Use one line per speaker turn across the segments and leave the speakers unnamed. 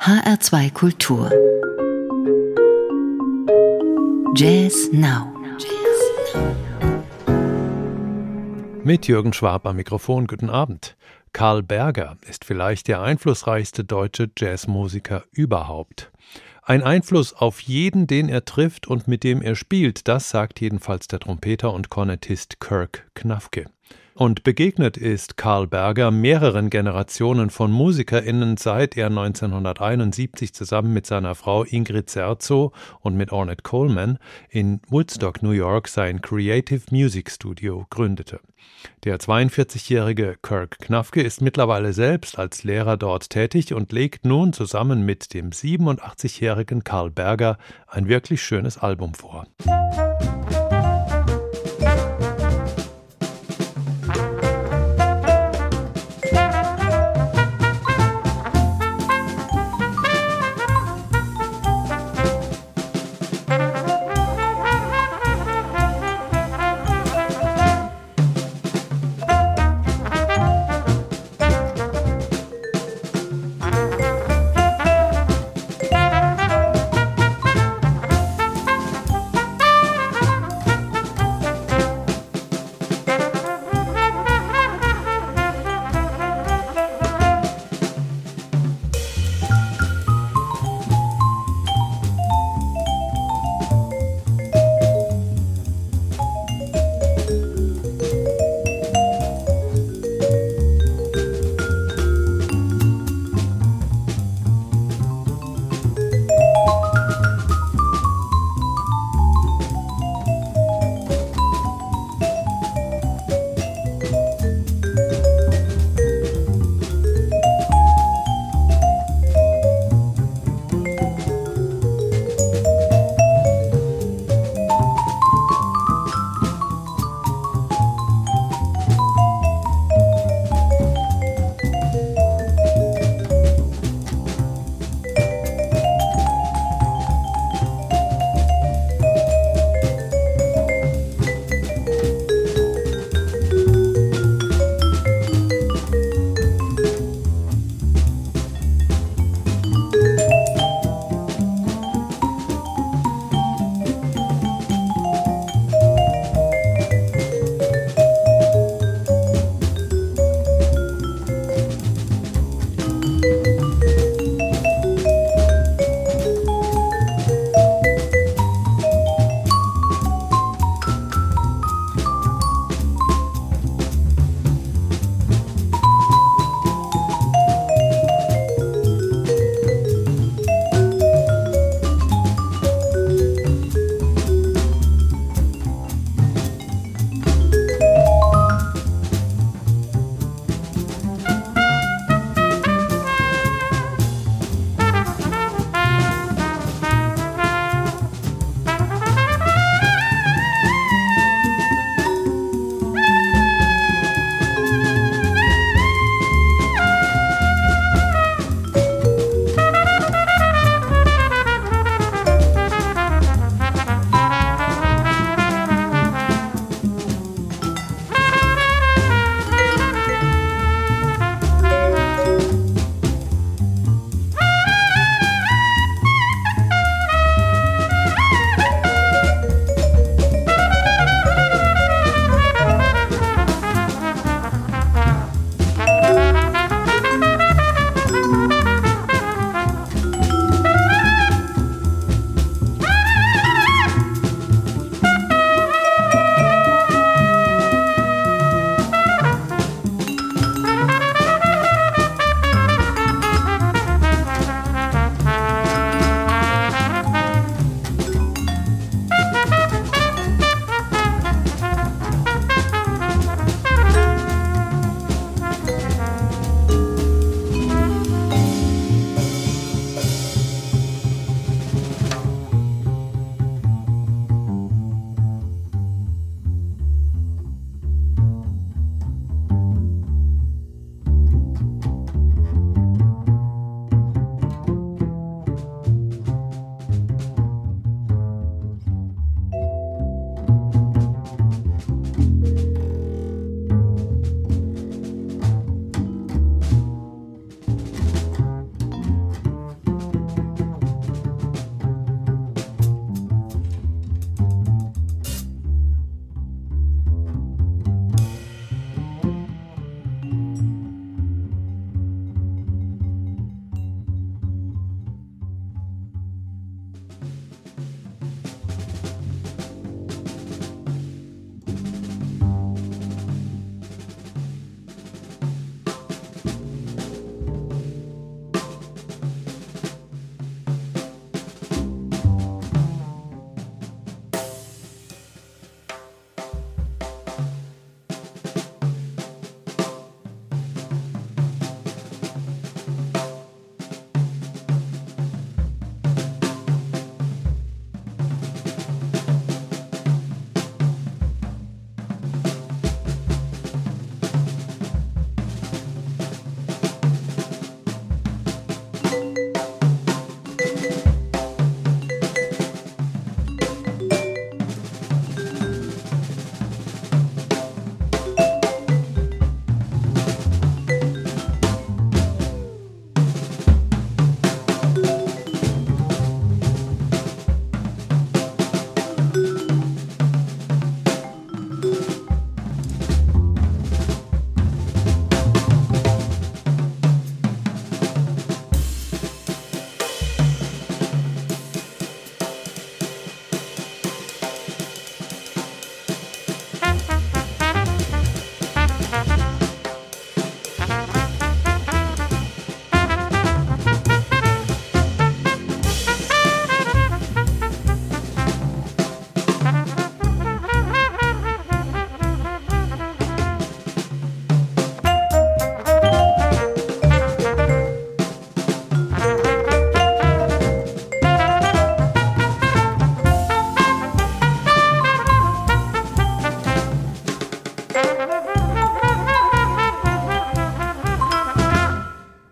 HR2 Kultur Jazz Now
Mit Jürgen Schwab am Mikrofon, guten Abend. Karl Berger ist vielleicht der einflussreichste deutsche Jazzmusiker überhaupt. Ein Einfluss auf jeden, den er trifft und mit dem er spielt, das sagt jedenfalls der Trompeter und Kornettist Kirk Knafke. Und begegnet ist Karl Berger mehreren Generationen von MusikerInnen, seit er 1971 zusammen mit seiner Frau Ingrid Serzo und mit Ornette Coleman in Woodstock, New York, sein Creative Music Studio gründete. Der 42-jährige Kirk Knafke ist mittlerweile selbst als Lehrer dort tätig und legt nun zusammen mit dem 87-jährigen Karl Berger ein wirklich schönes Album vor.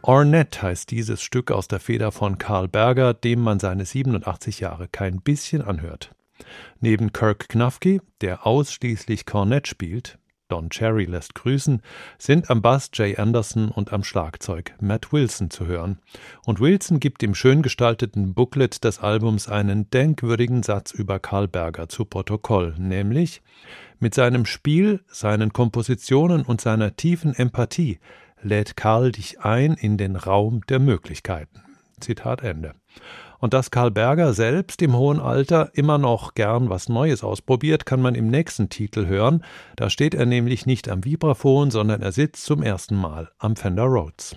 Ornette heißt dieses Stück aus der Feder von Karl Berger, dem man seine 87 Jahre kein bisschen anhört. Neben Kirk Knafke, der ausschließlich Cornett spielt, Don Cherry lässt grüßen, sind am Bass Jay Anderson und am Schlagzeug Matt Wilson zu hören. Und Wilson gibt im schön gestalteten Booklet des Albums einen denkwürdigen Satz über Karl Berger zu Protokoll, nämlich mit seinem Spiel, seinen Kompositionen und seiner tiefen Empathie lädt Karl dich ein in den Raum der Möglichkeiten. Zitat Ende und dass Karl Berger selbst im hohen Alter immer noch gern was Neues ausprobiert, kann man im nächsten Titel hören. Da steht er nämlich nicht am Vibraphon, sondern er sitzt zum ersten Mal am Fender Rhodes.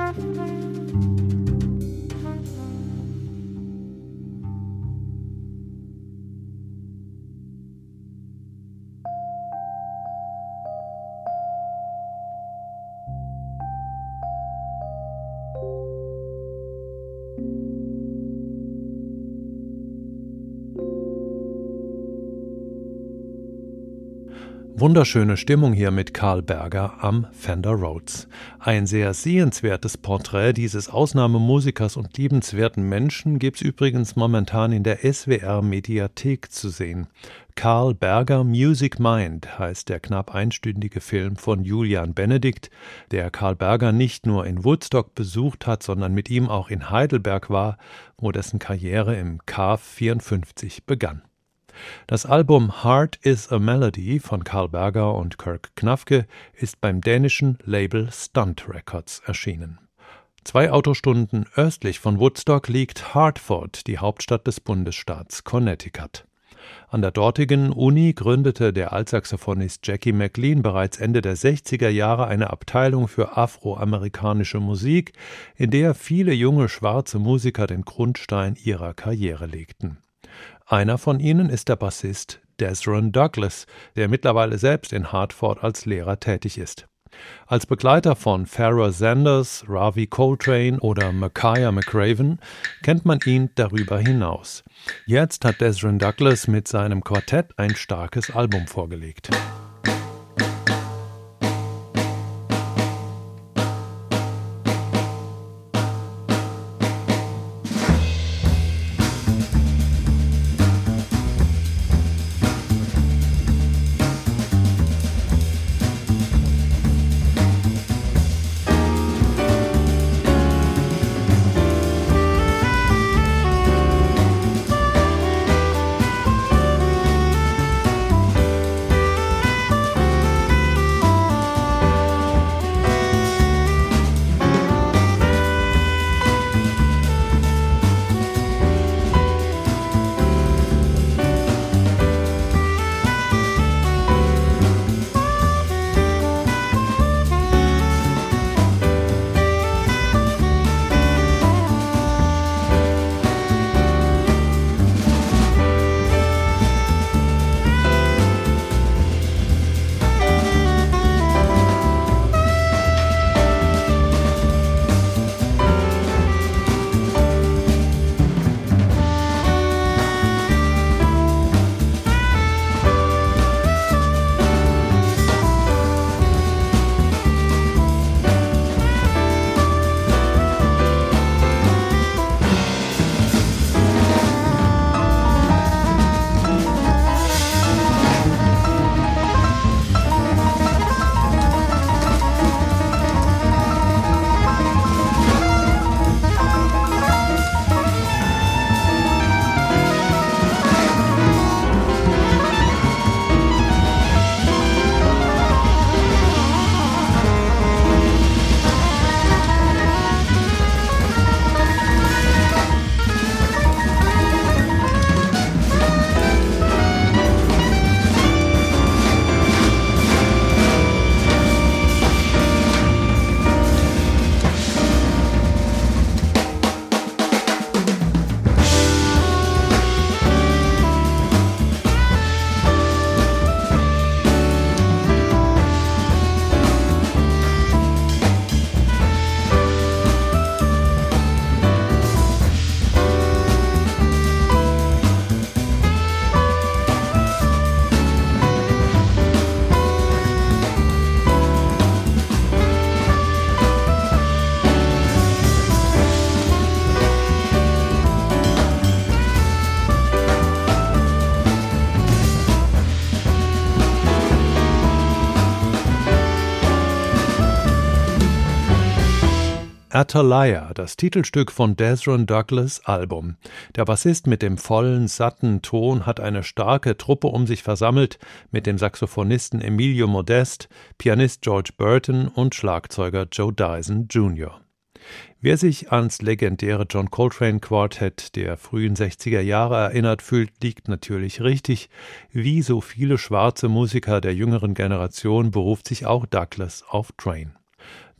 thank you Wunderschöne Stimmung hier mit Karl Berger am Fender Rhodes. Ein sehr sehenswertes Porträt dieses Ausnahmemusikers und liebenswerten Menschen gibt's übrigens momentan in der SWR Mediathek zu sehen. Karl Berger Music Mind heißt der knapp einstündige Film von Julian Benedikt, der Karl Berger nicht nur in Woodstock besucht hat, sondern mit ihm auch in Heidelberg war, wo dessen Karriere im KAF 54 begann. Das Album Heart is a Melody von Karl Berger und Kirk Knafke ist beim dänischen Label Stunt Records erschienen. Zwei Autostunden östlich von Woodstock liegt Hartford, die Hauptstadt des Bundesstaats Connecticut. An der dortigen Uni gründete der Altsaxophonist Jackie McLean bereits Ende der 60er Jahre eine Abteilung für afroamerikanische Musik, in der viele junge schwarze Musiker den Grundstein ihrer Karriere legten. Einer von ihnen ist der Bassist Desron Douglas, der mittlerweile selbst in Hartford als Lehrer tätig ist. Als Begleiter von Farrah Sanders, Ravi Coltrane oder Micaiah McRaven kennt man ihn darüber hinaus. Jetzt hat Desron Douglas mit seinem Quartett ein starkes Album vorgelegt. Atalaya, das Titelstück von Desron Douglas Album. Der Bassist mit dem vollen, satten Ton hat eine starke Truppe um sich versammelt mit dem Saxophonisten Emilio Modest, Pianist George Burton und Schlagzeuger Joe Dyson Jr. Wer sich ans legendäre John Coltrane Quartett der frühen 60er Jahre erinnert fühlt, liegt natürlich richtig. Wie so viele schwarze Musiker der jüngeren Generation beruft sich auch Douglas auf Train.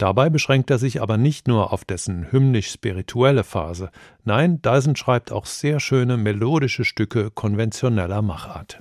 Dabei beschränkt er sich aber nicht nur auf dessen hymnisch-spirituelle Phase. Nein, Dyson schreibt auch sehr schöne melodische Stücke konventioneller Machart.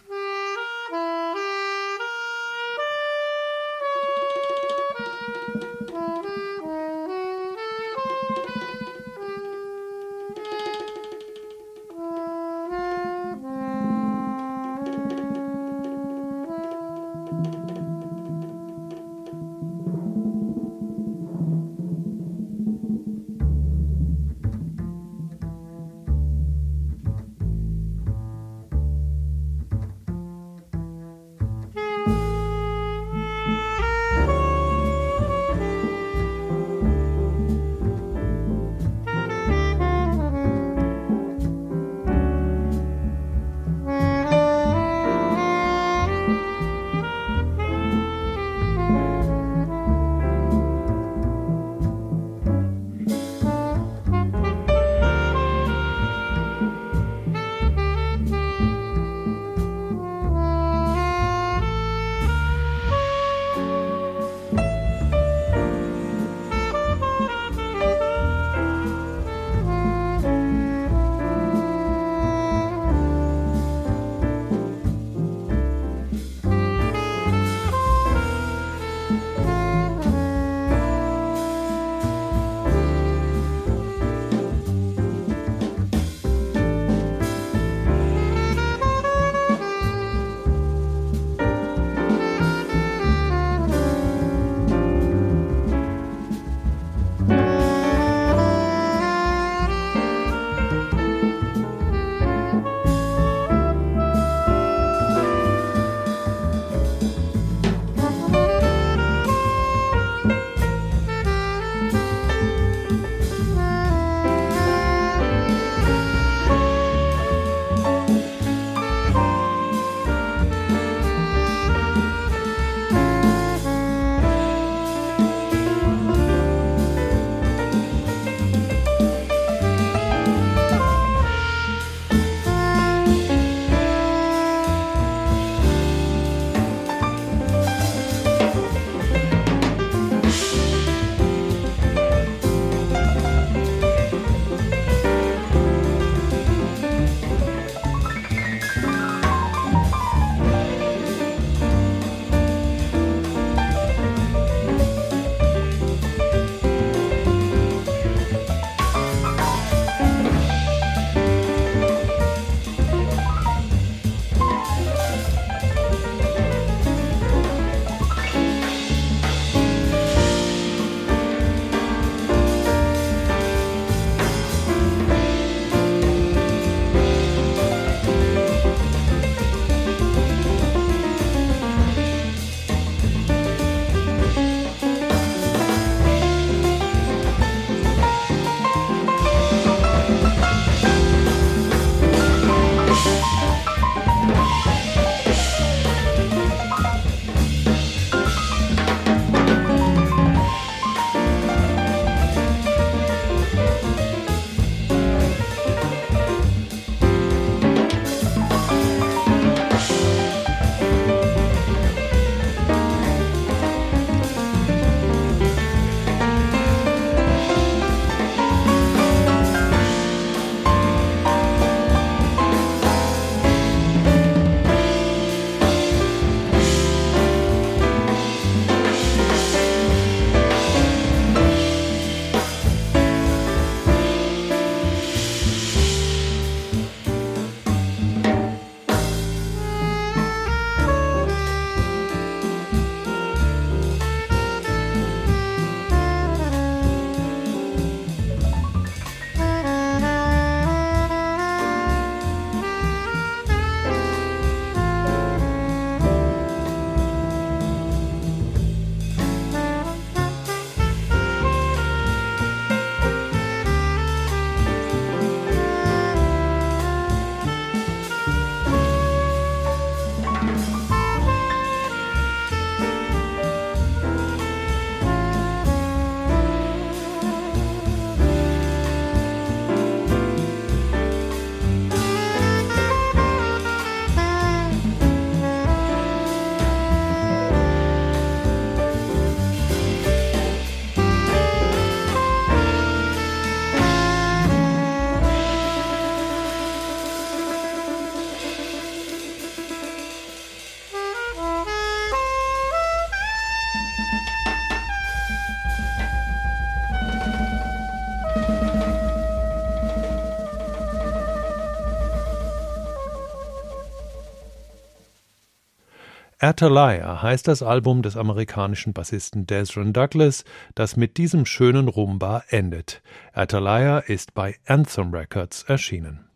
Atalaya heißt das Album des amerikanischen Bassisten Desron Douglas, das mit diesem schönen Rumba endet. Atalaya ist bei Anthem Records erschienen.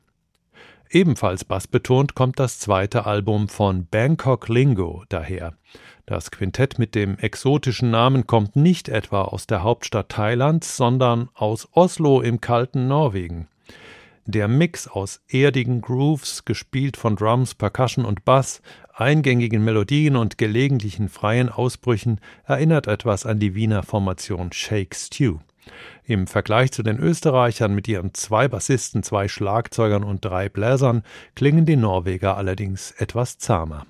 Ebenfalls bassbetont kommt das zweite Album von Bangkok Lingo daher. Das Quintett mit dem exotischen Namen kommt nicht etwa aus der Hauptstadt Thailands, sondern aus Oslo im kalten Norwegen. Der Mix aus erdigen Grooves, gespielt von Drums, Percussion und Bass, eingängigen Melodien und gelegentlichen freien Ausbrüchen erinnert etwas an die Wiener Formation Shake Stew. Im Vergleich zu den Österreichern mit ihren zwei Bassisten, zwei Schlagzeugern und drei Bläsern klingen die Norweger allerdings etwas zahmer.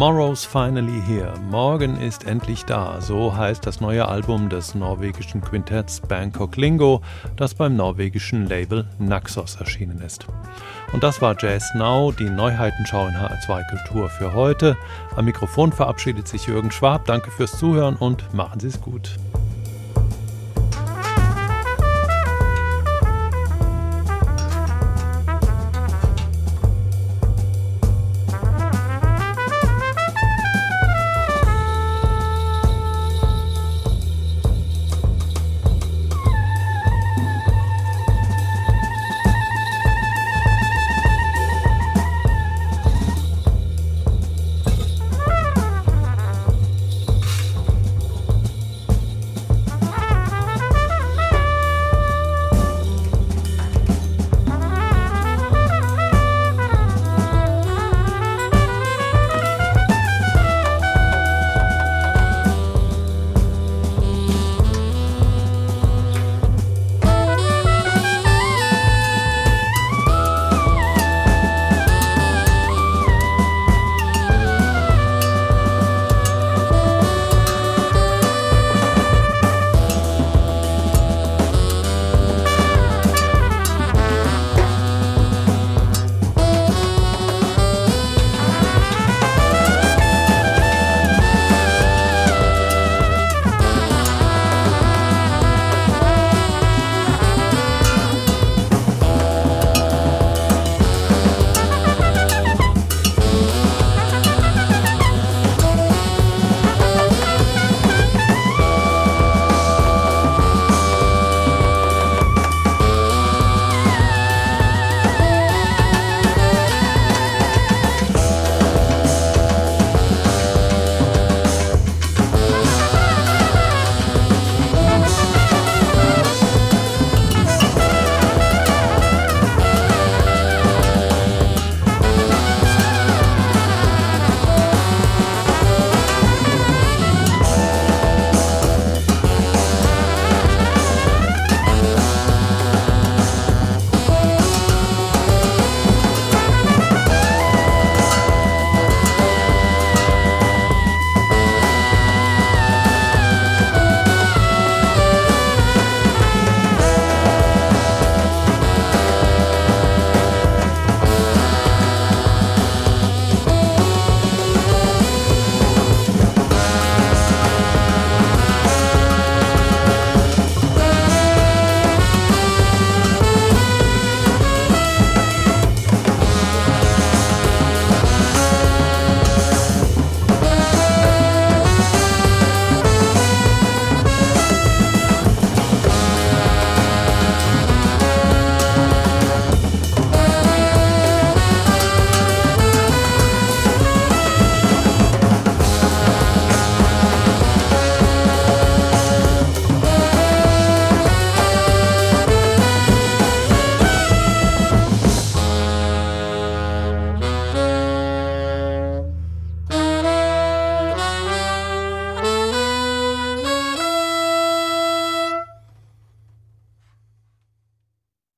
Tomorrow's finally here. Morgen ist endlich da. So heißt das neue Album des norwegischen Quintetts Bangkok Lingo, das beim norwegischen Label Naxos erschienen ist. Und das war Jazz Now, die Neuheitenschau in HR2 Kultur für heute. Am Mikrofon verabschiedet sich Jürgen Schwab. Danke fürs Zuhören und machen Sie es gut.